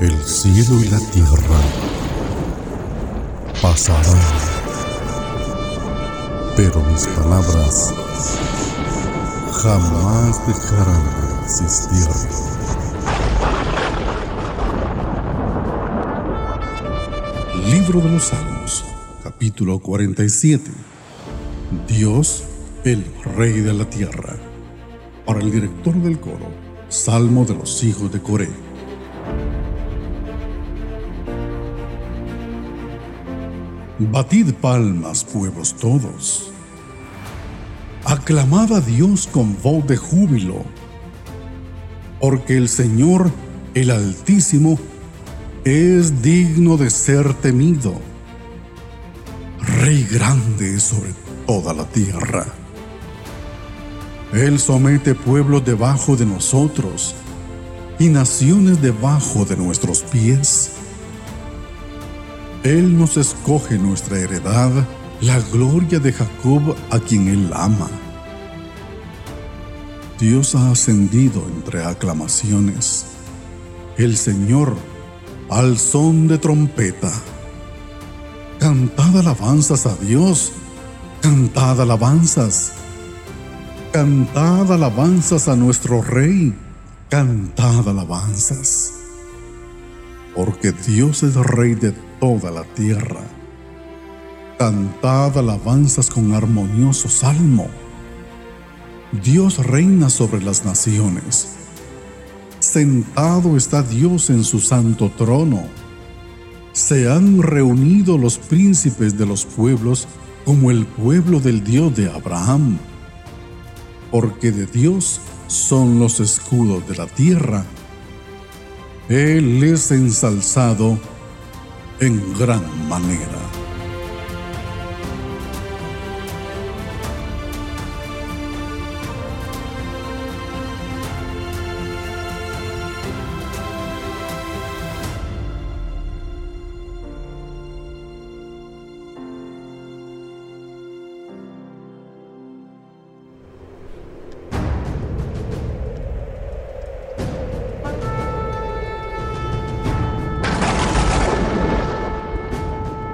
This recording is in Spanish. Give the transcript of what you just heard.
El cielo y la tierra pasarán, pero mis palabras jamás dejarán de existir. Libro de los Salmos, capítulo 47. Dios, el Rey de la Tierra. Para el director del coro, Salmo de los hijos de Coré. Batid palmas, pueblos todos. Aclamad a Dios con voz de júbilo, porque el Señor, el Altísimo, es digno de ser temido. Rey grande sobre toda la tierra. Él somete pueblos debajo de nosotros y naciones debajo de nuestros pies. Él nos escoge nuestra heredad, la gloria de Jacob a quien Él ama. Dios ha ascendido entre aclamaciones. El Señor al son de trompeta. Cantad alabanzas a Dios, cantad alabanzas. Cantad alabanzas a nuestro Rey, cantad alabanzas. Porque Dios es Rey de toda la tierra. Cantad alabanzas con armonioso salmo. Dios reina sobre las naciones Sentado está Dios en su santo trono. Se han reunido los príncipes de los pueblos como el pueblo del Dios de Abraham. Porque de Dios son los escudos de la tierra. Él es ensalzado en gran manera.